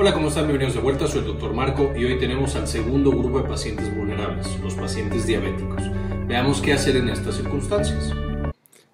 Hola, ¿cómo están? Bienvenidos de vuelta, soy el Dr. Marco y hoy tenemos al segundo grupo de pacientes vulnerables, los pacientes diabéticos. Veamos qué hacer en estas circunstancias.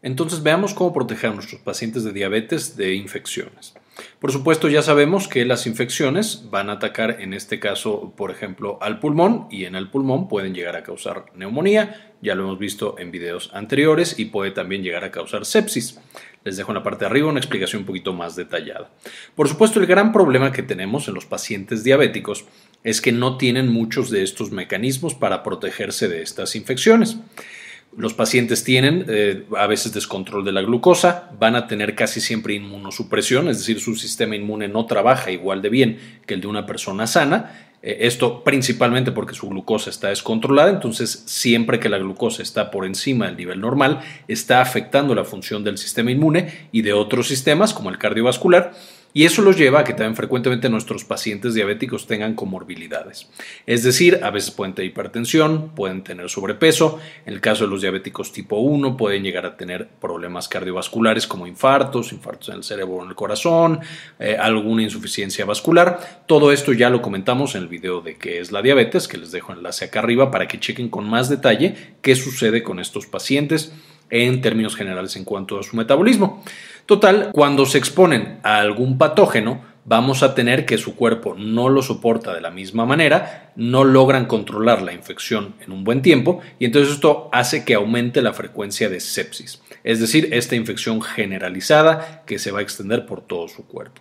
Entonces veamos cómo proteger a nuestros pacientes de diabetes de infecciones. Por supuesto, ya sabemos que las infecciones van a atacar, en este caso, por ejemplo, al pulmón y en el pulmón pueden llegar a causar neumonía, ya lo hemos visto en videos anteriores, y puede también llegar a causar sepsis. Les dejo en la parte de arriba una explicación un poquito más detallada. Por supuesto, el gran problema que tenemos en los pacientes diabéticos es que no tienen muchos de estos mecanismos para protegerse de estas infecciones. Los pacientes tienen eh, a veces descontrol de la glucosa, van a tener casi siempre inmunosupresión, es decir, su sistema inmune no trabaja igual de bien que el de una persona sana. Eh, esto principalmente porque su glucosa está descontrolada, entonces siempre que la glucosa está por encima del nivel normal, está afectando la función del sistema inmune y de otros sistemas como el cardiovascular y eso los lleva a que también frecuentemente nuestros pacientes diabéticos tengan comorbilidades. Es decir, a veces pueden tener hipertensión, pueden tener sobrepeso. En el caso de los diabéticos tipo 1, pueden llegar a tener problemas cardiovasculares como infartos, infartos en el cerebro o en el corazón, eh, alguna insuficiencia vascular. Todo esto ya lo comentamos en el video de qué es la diabetes, que les dejo enlace acá arriba para que chequen con más detalle qué sucede con estos pacientes en términos generales en cuanto a su metabolismo. Total, cuando se exponen a algún patógeno, vamos a tener que su cuerpo no lo soporta de la misma manera, no logran controlar la infección en un buen tiempo y entonces esto hace que aumente la frecuencia de sepsis, es decir, esta infección generalizada que se va a extender por todo su cuerpo.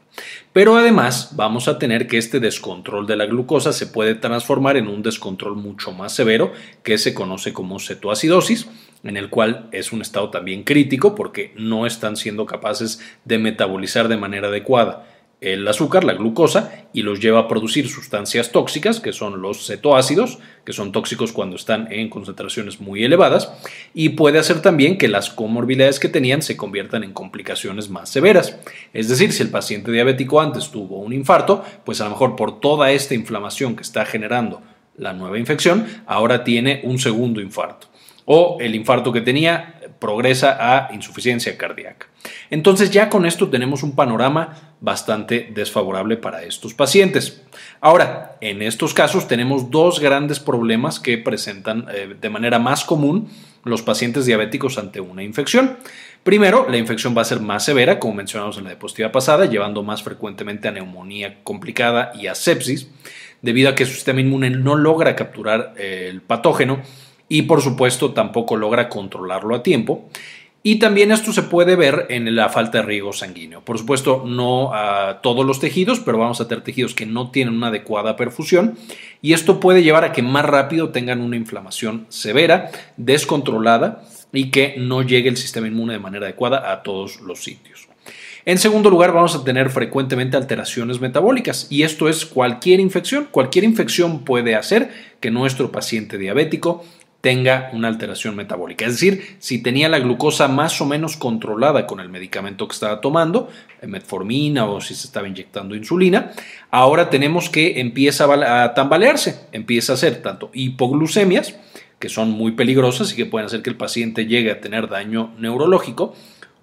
Pero además vamos a tener que este descontrol de la glucosa se puede transformar en un descontrol mucho más severo que se conoce como cetoacidosis en el cual es un estado también crítico porque no están siendo capaces de metabolizar de manera adecuada el azúcar, la glucosa, y los lleva a producir sustancias tóxicas, que son los cetoácidos, que son tóxicos cuando están en concentraciones muy elevadas, y puede hacer también que las comorbilidades que tenían se conviertan en complicaciones más severas. Es decir, si el paciente diabético antes tuvo un infarto, pues a lo mejor por toda esta inflamación que está generando la nueva infección, ahora tiene un segundo infarto o el infarto que tenía progresa a insuficiencia cardíaca. Entonces ya con esto tenemos un panorama bastante desfavorable para estos pacientes. Ahora, en estos casos tenemos dos grandes problemas que presentan eh, de manera más común los pacientes diabéticos ante una infección. Primero, la infección va a ser más severa, como mencionamos en la diapositiva pasada, llevando más frecuentemente a neumonía complicada y a sepsis, debido a que su sistema inmune no logra capturar eh, el patógeno y por supuesto tampoco logra controlarlo a tiempo. Y también esto se puede ver en la falta de riego sanguíneo. Por supuesto, no a todos los tejidos, pero vamos a tener tejidos que no tienen una adecuada perfusión y esto puede llevar a que más rápido tengan una inflamación severa, descontrolada y que no llegue el sistema inmune de manera adecuada a todos los sitios. En segundo lugar, vamos a tener frecuentemente alteraciones metabólicas y esto es cualquier infección. Cualquier infección puede hacer que nuestro paciente diabético tenga una alteración metabólica. Es decir, si tenía la glucosa más o menos controlada con el medicamento que estaba tomando, eh, metformina o si se estaba inyectando insulina, ahora tenemos que empieza a tambalearse, empieza a hacer tanto hipoglucemias, que son muy peligrosas y que pueden hacer que el paciente llegue a tener daño neurológico,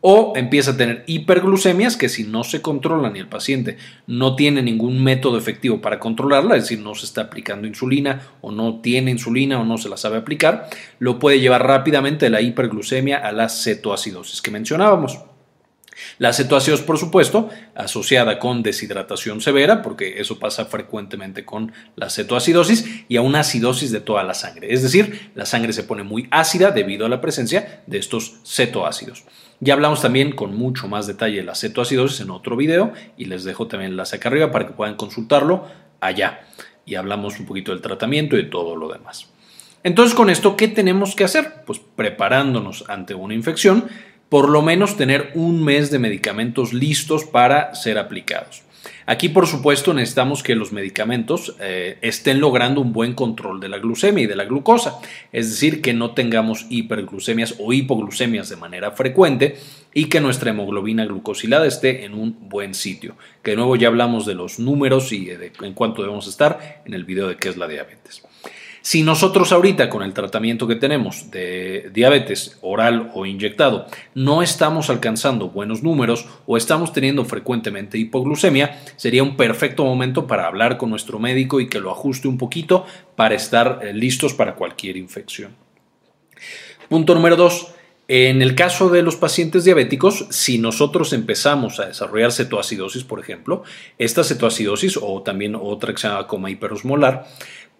o empieza a tener hiperglucemias que si no se controlan y el paciente no tiene ningún método efectivo para controlarla, es decir, no se está aplicando insulina o no tiene insulina o no se la sabe aplicar, lo puede llevar rápidamente de la hiperglucemia a la cetoacidosis que mencionábamos. La cetoacidosis, por supuesto, asociada con deshidratación severa, porque eso pasa frecuentemente con la cetoacidosis, y a una acidosis de toda la sangre. Es decir, la sangre se pone muy ácida debido a la presencia de estos cetoácidos. Ya hablamos también con mucho más detalle de la cetoacidosis en otro video y les dejo también el enlace acá arriba para que puedan consultarlo allá. Y hablamos un poquito del tratamiento y de todo lo demás. Entonces, con esto, ¿qué tenemos que hacer? Pues preparándonos ante una infección, por lo menos tener un mes de medicamentos listos para ser aplicados. Aquí, por supuesto, necesitamos que los medicamentos eh, estén logrando un buen control de la glucemia y de la glucosa, es decir, que no tengamos hiperglucemias o hipoglucemias de manera frecuente y que nuestra hemoglobina glucosilada esté en un buen sitio. Que de nuevo ya hablamos de los números y de en cuánto debemos estar en el video de qué es la diabetes. Si nosotros ahorita con el tratamiento que tenemos de diabetes oral o inyectado no estamos alcanzando buenos números o estamos teniendo frecuentemente hipoglucemia, sería un perfecto momento para hablar con nuestro médico y que lo ajuste un poquito para estar eh, listos para cualquier infección. Punto número dos. En el caso de los pacientes diabéticos, si nosotros empezamos a desarrollar cetoacidosis, por ejemplo, esta cetoacidosis o también otra que se llama coma hiperosmolar,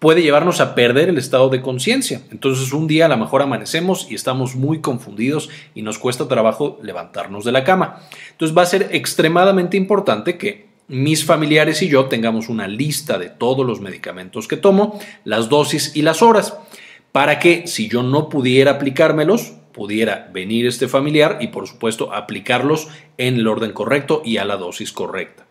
puede llevarnos a perder el estado de conciencia. Entonces un día a lo mejor amanecemos y estamos muy confundidos y nos cuesta trabajo levantarnos de la cama. Entonces va a ser extremadamente importante que mis familiares y yo tengamos una lista de todos los medicamentos que tomo, las dosis y las horas, para que si yo no pudiera aplicármelos, pudiera venir este familiar y por supuesto aplicarlos en el orden correcto y a la dosis correcta.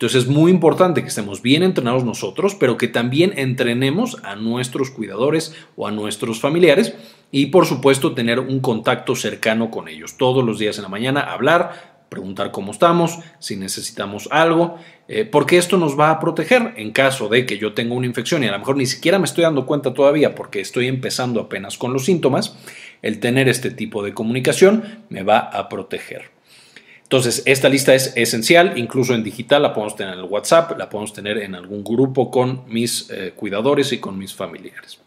Entonces es muy importante que estemos bien entrenados nosotros, pero que también entrenemos a nuestros cuidadores o a nuestros familiares y por supuesto tener un contacto cercano con ellos. Todos los días en la mañana hablar, preguntar cómo estamos, si necesitamos algo, eh, porque esto nos va a proteger en caso de que yo tenga una infección y a lo mejor ni siquiera me estoy dando cuenta todavía porque estoy empezando apenas con los síntomas, el tener este tipo de comunicación me va a proteger. Entonces, esta lista es esencial, incluso en digital la podemos tener en el WhatsApp, la podemos tener en algún grupo con mis eh, cuidadores y con mis familiares.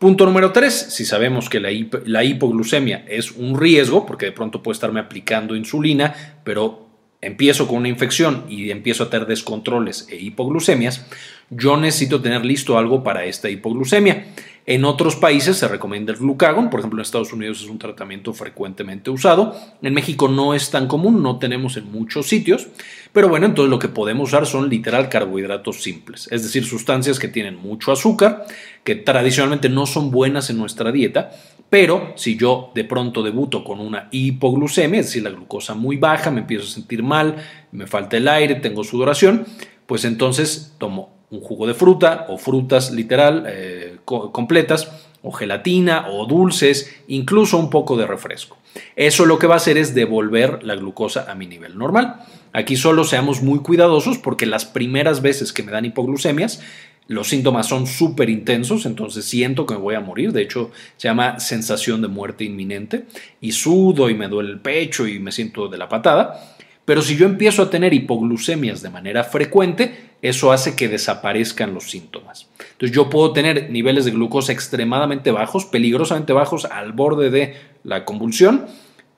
Punto número tres, si sabemos que la, la hipoglucemia es un riesgo, porque de pronto puedo estarme aplicando insulina, pero empiezo con una infección y empiezo a tener descontroles e hipoglucemias, yo necesito tener listo algo para esta hipoglucemia. En otros países se recomienda el glucagon, por ejemplo en Estados Unidos es un tratamiento frecuentemente usado, en México no es tan común, no tenemos en muchos sitios, pero bueno, entonces lo que podemos usar son literal carbohidratos simples, es decir, sustancias que tienen mucho azúcar, que tradicionalmente no son buenas en nuestra dieta, pero si yo de pronto debuto con una hipoglucemia, es decir, la glucosa muy baja, me empiezo a sentir mal, me falta el aire, tengo sudoración, pues entonces tomo un jugo de fruta o frutas literal eh, completas o gelatina o dulces, incluso un poco de refresco. Eso lo que va a hacer es devolver la glucosa a mi nivel normal. Aquí solo seamos muy cuidadosos porque las primeras veces que me dan hipoglucemias, los síntomas son súper intensos, entonces siento que me voy a morir. De hecho, se llama sensación de muerte inminente. Y sudo y me duele el pecho y me siento de la patada. Pero si yo empiezo a tener hipoglucemias de manera frecuente, eso hace que desaparezcan los síntomas. Entonces yo puedo tener niveles de glucosa extremadamente bajos, peligrosamente bajos, al borde de la convulsión,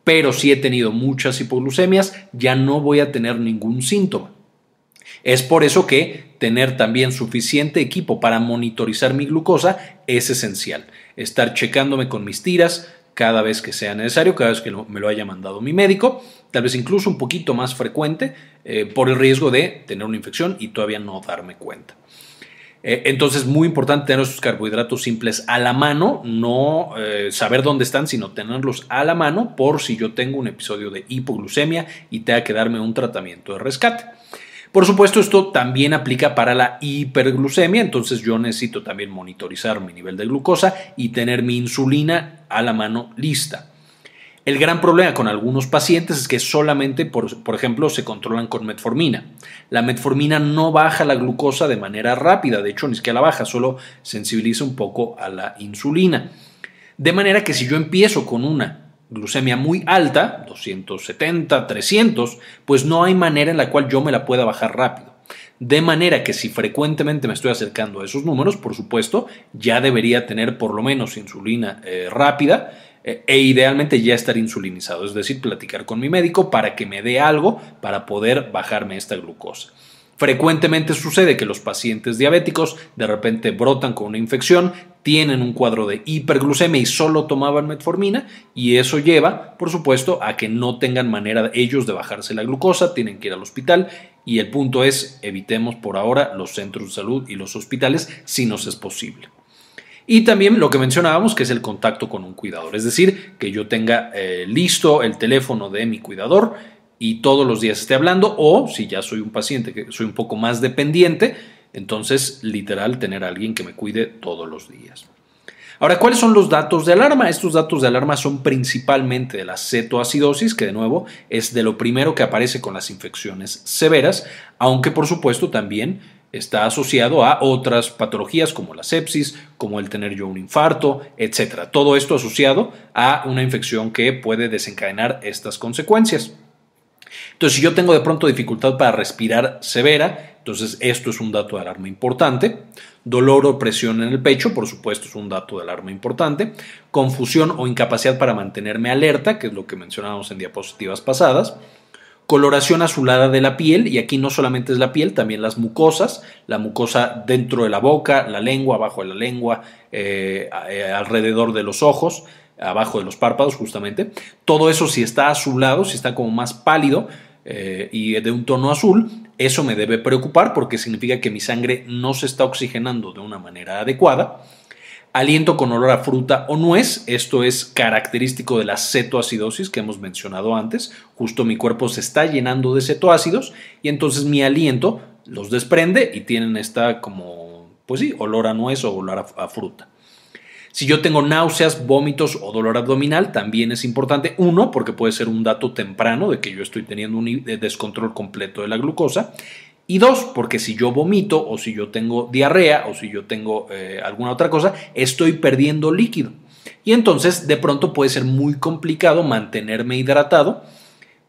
pero si he tenido muchas hipoglucemias, ya no voy a tener ningún síntoma. Es por eso que tener también suficiente equipo para monitorizar mi glucosa es esencial. Estar checándome con mis tiras cada vez que sea necesario, cada vez que me lo haya mandado mi médico, tal vez incluso un poquito más frecuente eh, por el riesgo de tener una infección y todavía no darme cuenta. Eh, entonces, muy importante tener esos carbohidratos simples a la mano, no eh, saber dónde están, sino tenerlos a la mano por si yo tengo un episodio de hipoglucemia y tenga que darme un tratamiento de rescate. Por supuesto, esto también aplica para la hiperglucemia, entonces yo necesito también monitorizar mi nivel de glucosa y tener mi insulina a la mano lista. El gran problema con algunos pacientes es que solamente, por, por, ejemplo, se controlan con metformina. La metformina no baja la glucosa de manera rápida, de hecho ni siquiera la baja, solo sensibiliza un poco a la insulina. De manera que si yo empiezo con una glucemia muy alta, 270, 300, pues no hay manera en la cual yo me la pueda bajar rápido. De manera que si frecuentemente me estoy acercando a esos números, por supuesto, ya debería tener por lo menos insulina eh, rápida eh, e idealmente ya estar insulinizado, es decir, platicar con mi médico para que me dé algo para poder bajarme esta glucosa. Frecuentemente sucede que los pacientes diabéticos de repente brotan con una infección, tienen un cuadro de hiperglucemia y solo tomaban metformina y eso lleva, por supuesto, a que no tengan manera ellos de bajarse la glucosa, tienen que ir al hospital y el punto es evitemos por ahora los centros de salud y los hospitales si nos es posible. Y también lo que mencionábamos, que es el contacto con un cuidador, es decir, que yo tenga eh, listo el teléfono de mi cuidador y todos los días esté hablando, o si ya soy un paciente que soy un poco más dependiente, entonces literal tener a alguien que me cuide todos los días. Ahora, ¿cuáles son los datos de alarma? Estos datos de alarma son principalmente de la cetoacidosis, que de nuevo es de lo primero que aparece con las infecciones severas, aunque por supuesto también está asociado a otras patologías como la sepsis, como el tener yo un infarto, etc. Todo esto asociado a una infección que puede desencadenar estas consecuencias. Entonces, si yo tengo de pronto dificultad para respirar severa, entonces esto es un dato de alarma importante. Dolor o presión en el pecho, por supuesto, es un dato de alarma importante. Confusión o incapacidad para mantenerme alerta, que es lo que mencionábamos en diapositivas pasadas coloración azulada de la piel, y aquí no solamente es la piel, también las mucosas, la mucosa dentro de la boca, la lengua, abajo de la lengua, eh, eh, alrededor de los ojos, abajo de los párpados justamente. Todo eso si está azulado, si está como más pálido eh, y de un tono azul, eso me debe preocupar porque significa que mi sangre no se está oxigenando de una manera adecuada aliento con olor a fruta o nuez. Esto es característico de la cetoacidosis que hemos mencionado antes. Justo mi cuerpo se está llenando de cetoácidos y entonces mi aliento los desprende y tienen esta como, pues sí, olor a nuez o olor a, fruta. Si yo tengo náuseas, vómitos o dolor abdominal, también es importante. Uno, porque puede ser un dato temprano de que yo estoy teniendo un descontrol completo de la glucosa. Y dos, porque si yo vomito o si yo tengo diarrea o si yo tengo eh, alguna otra cosa, estoy perdiendo líquido. Y entonces de pronto puede ser muy complicado mantenerme hidratado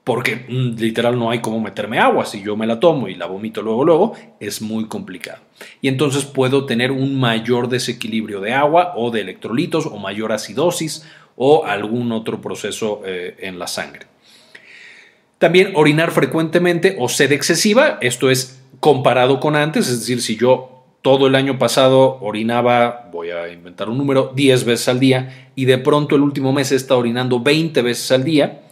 porque mm, literal no hay cómo meterme agua. Si yo me la tomo y la vomito luego, luego, es muy complicado. Y entonces puedo tener un mayor desequilibrio de agua o de electrolitos o mayor acidosis o algún otro proceso eh, en la sangre. También orinar frecuentemente o sed excesiva, esto es comparado con antes, es decir, si yo todo el año pasado orinaba, voy a inventar un número, 10 veces al día y de pronto el último mes he estado orinando 20 veces al día,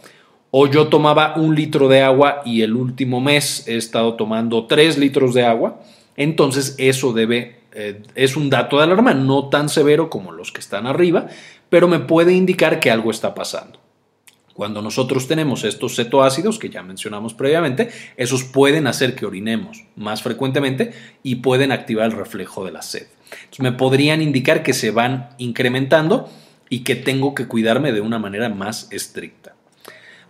o yo tomaba un litro de agua y el último mes he estado tomando 3 litros de agua, entonces eso debe, eh, es un dato de alarma, no tan severo como los que están arriba, pero me puede indicar que algo está pasando. Cuando nosotros tenemos estos cetoácidos que ya mencionamos previamente, esos pueden hacer que orinemos más frecuentemente y pueden activar el reflejo de la sed. Me podrían indicar que se van incrementando y que tengo que cuidarme de una manera más estricta.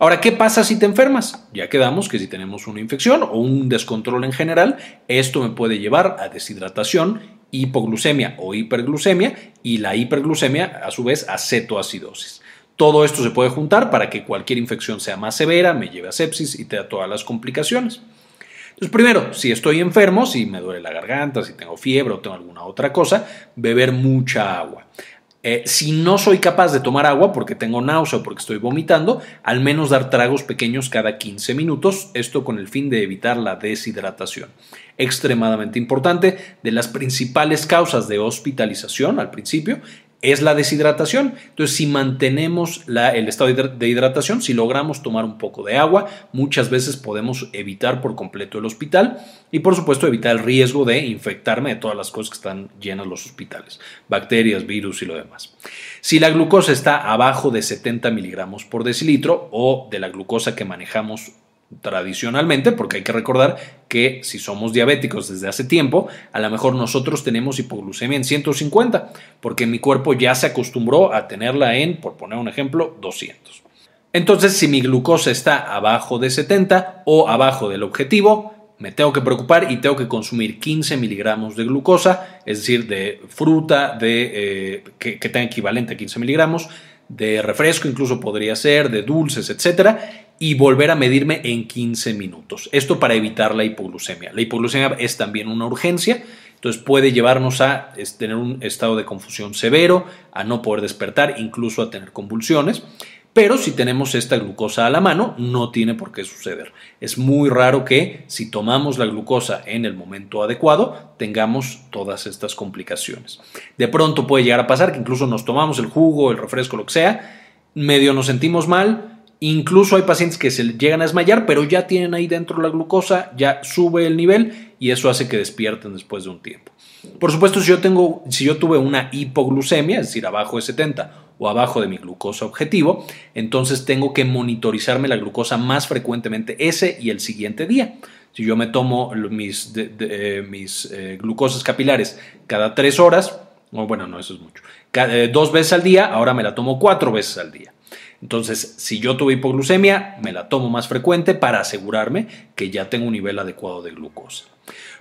Ahora, ¿qué pasa si te enfermas? Ya quedamos que si tenemos una infección o un descontrol en general, esto me puede llevar a deshidratación, hipoglucemia o hiperglucemia y la hiperglucemia a su vez a cetoacidosis. Todo esto se puede juntar para que cualquier infección sea más severa, me lleve a sepsis y te da todas las complicaciones. Entonces, primero, si estoy enfermo, si me duele la garganta, si tengo fiebre o tengo alguna otra cosa, beber mucha agua. Eh, si no soy capaz de tomar agua porque tengo náusea o porque estoy vomitando, al menos dar tragos pequeños cada 15 minutos, esto con el fin de evitar la deshidratación. Extremadamente importante, de las principales causas de hospitalización al principio es la deshidratación. Entonces, si mantenemos el estado de hidratación, si logramos tomar un poco de agua, muchas veces podemos evitar por completo el hospital y, por supuesto, evitar el riesgo de infectarme de todas las cosas que están llenas los hospitales, bacterias, virus y lo demás. Si la glucosa está abajo de 70 miligramos por decilitro o de la glucosa que manejamos tradicionalmente, porque hay que recordar que si somos diabéticos desde hace tiempo, a lo mejor nosotros tenemos hipoglucemia en 150, porque mi cuerpo ya se acostumbró a tenerla en, por poner un ejemplo, 200. Entonces, si mi glucosa está abajo de 70 o abajo del objetivo, me tengo que preocupar y tengo que consumir 15 miligramos de glucosa, es decir, de fruta de, eh, que, que tenga equivalente a 15 miligramos, de refresco incluso podría ser, de dulces, etcétera, y volver a medirme en 15 minutos. Esto para evitar la hipoglucemia. La hipoglucemia es también una urgencia, entonces puede llevarnos a tener un estado de confusión severo, a no poder despertar, incluso a tener convulsiones. Pero si tenemos esta glucosa a la mano, no tiene por qué suceder. Es muy raro que si tomamos la glucosa en el momento adecuado, tengamos todas estas complicaciones. De pronto puede llegar a pasar que incluso nos tomamos el jugo, el refresco, lo que sea, medio nos sentimos mal, Incluso hay pacientes que se llegan a desmayar, pero ya tienen ahí dentro la glucosa, ya sube el nivel y eso hace que despierten después de un tiempo. Por supuesto, si yo, tengo, si yo tuve una hipoglucemia, es decir, abajo de 70 o abajo de mi glucosa objetivo, entonces tengo que monitorizarme la glucosa más frecuentemente ese y el siguiente día. Si yo me tomo mis, eh, mis eh, glucosas capilares cada tres horas, bueno, no, eso es mucho, eh, dos veces al día, ahora me la tomo cuatro veces al día. Entonces, si yo tuve hipoglucemia, me la tomo más frecuente para asegurarme que ya tengo un nivel adecuado de glucosa.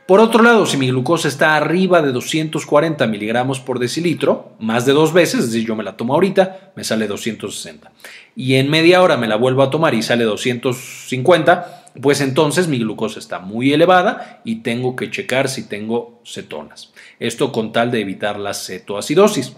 Por otro lado, si mi glucosa está arriba de 240 miligramos por decilitro, más de dos veces, es decir, yo me la tomo ahorita, me sale 260. Y en media hora me la vuelvo a tomar y sale 250, pues entonces mi glucosa está muy elevada y tengo que checar si tengo cetonas. Esto con tal de evitar la cetoacidosis.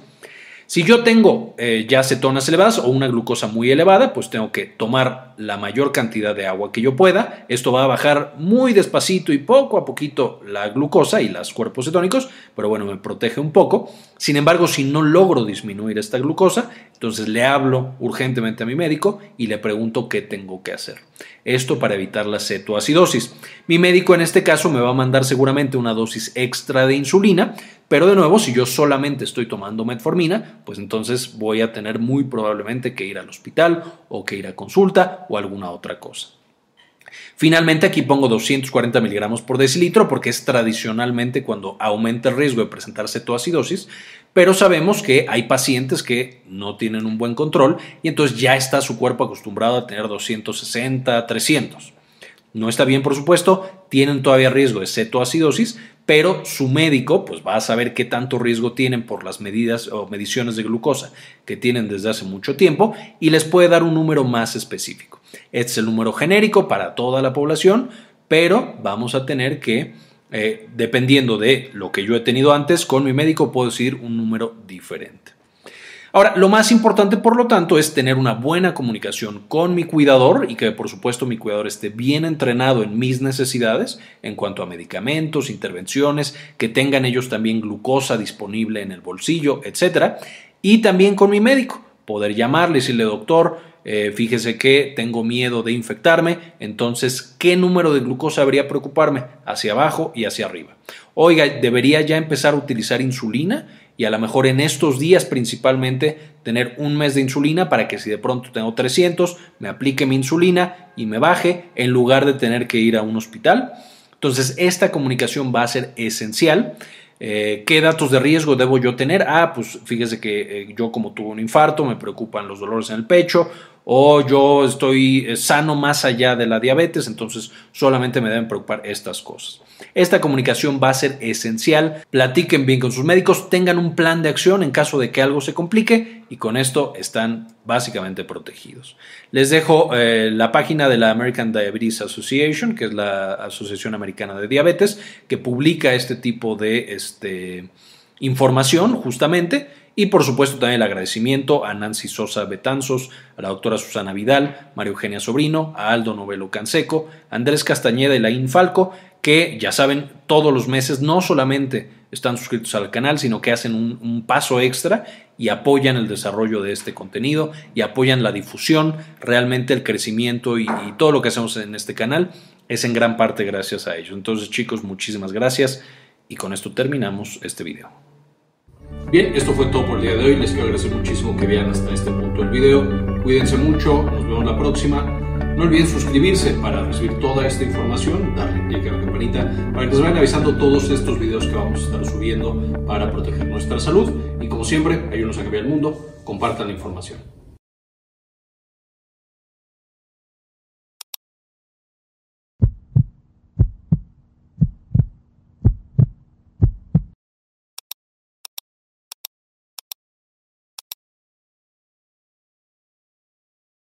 Si yo tengo eh, ya cetonas elevadas o una glucosa muy elevada, pues tengo que tomar la mayor cantidad de agua que yo pueda. Esto va a bajar muy despacito y poco a poquito la glucosa y los cuerpos cetónicos, pero bueno, me protege un poco. Sin embargo, si no logro disminuir esta glucosa, entonces le hablo urgentemente a mi médico y le pregunto qué tengo que hacer. Esto para evitar la cetoacidosis. Mi médico en este caso me va a mandar seguramente una dosis extra de insulina, pero de nuevo, si yo solamente estoy tomando metformina, pues entonces voy a tener muy probablemente que ir al hospital o que ir a consulta o alguna otra cosa. Finalmente aquí pongo 240 miligramos por decilitro porque es tradicionalmente cuando aumenta el riesgo de presentar cetoacidosis, pero sabemos que hay pacientes que no tienen un buen control y entonces ya está su cuerpo acostumbrado a tener 260, 300. No está bien, por supuesto, tienen todavía riesgo de cetoacidosis, pero su médico pues va a saber qué tanto riesgo tienen por las medidas o mediciones de glucosa que tienen desde hace mucho tiempo y les puede dar un número más específico. Este es el número genérico para toda la población, pero vamos a tener que, eh, dependiendo de lo que yo he tenido antes, con mi médico puedo decir un número diferente. Ahora, lo más importante, por lo tanto, es tener una buena comunicación con mi cuidador y que, por supuesto, mi cuidador esté bien entrenado en mis necesidades en cuanto a medicamentos, intervenciones, que tengan ellos también glucosa disponible en el bolsillo, etc. Y también con mi médico, poder llamarle y decirle, doctor, eh, fíjese que tengo miedo de infectarme, entonces, ¿qué número de glucosa debería preocuparme? Hacia abajo y hacia arriba. Oiga, ¿debería ya empezar a utilizar insulina? y a lo mejor en estos días principalmente tener un mes de insulina para que si de pronto tengo 300 me aplique mi insulina y me baje en lugar de tener que ir a un hospital. Entonces esta comunicación va a ser esencial. Eh, ¿Qué datos de riesgo debo yo tener? Ah, pues fíjese que eh, yo como tuve un infarto, me preocupan los dolores en el pecho o yo estoy eh, sano más allá de la diabetes, entonces solamente me deben preocupar estas cosas. Esta comunicación va a ser esencial, platiquen bien con sus médicos, tengan un plan de acción en caso de que algo se complique y con esto están básicamente protegidos. Les dejo eh, la página de la American Diabetes Association, que es la Asociación Americana de Diabetes, que publica este tipo de este, información justamente y por supuesto también el agradecimiento a Nancy Sosa Betanzos, a la doctora Susana Vidal, María Eugenia Sobrino, a Aldo Novelo Canseco, Andrés Castañeda y Laín Falco, que ya saben, todos los meses no solamente están suscritos al canal, sino que hacen un, paso extra y apoyan el desarrollo de este contenido y apoyan la difusión, realmente el crecimiento y, y todo lo que hacemos en este canal es en gran parte gracias a ellos. Entonces chicos, muchísimas gracias y con esto terminamos este video. Bien, esto fue todo por el día de hoy. Les quiero agradecer muchísimo que vean hasta este punto el video. Cuídense mucho, nos vemos la próxima. No olviden suscribirse para recibir toda esta información, darle clic a la campanita para que les vayan avisando todos estos videos que vamos a estar subiendo para proteger nuestra salud. Y como siempre, ayúdenos a cambiar el mundo, compartan la información.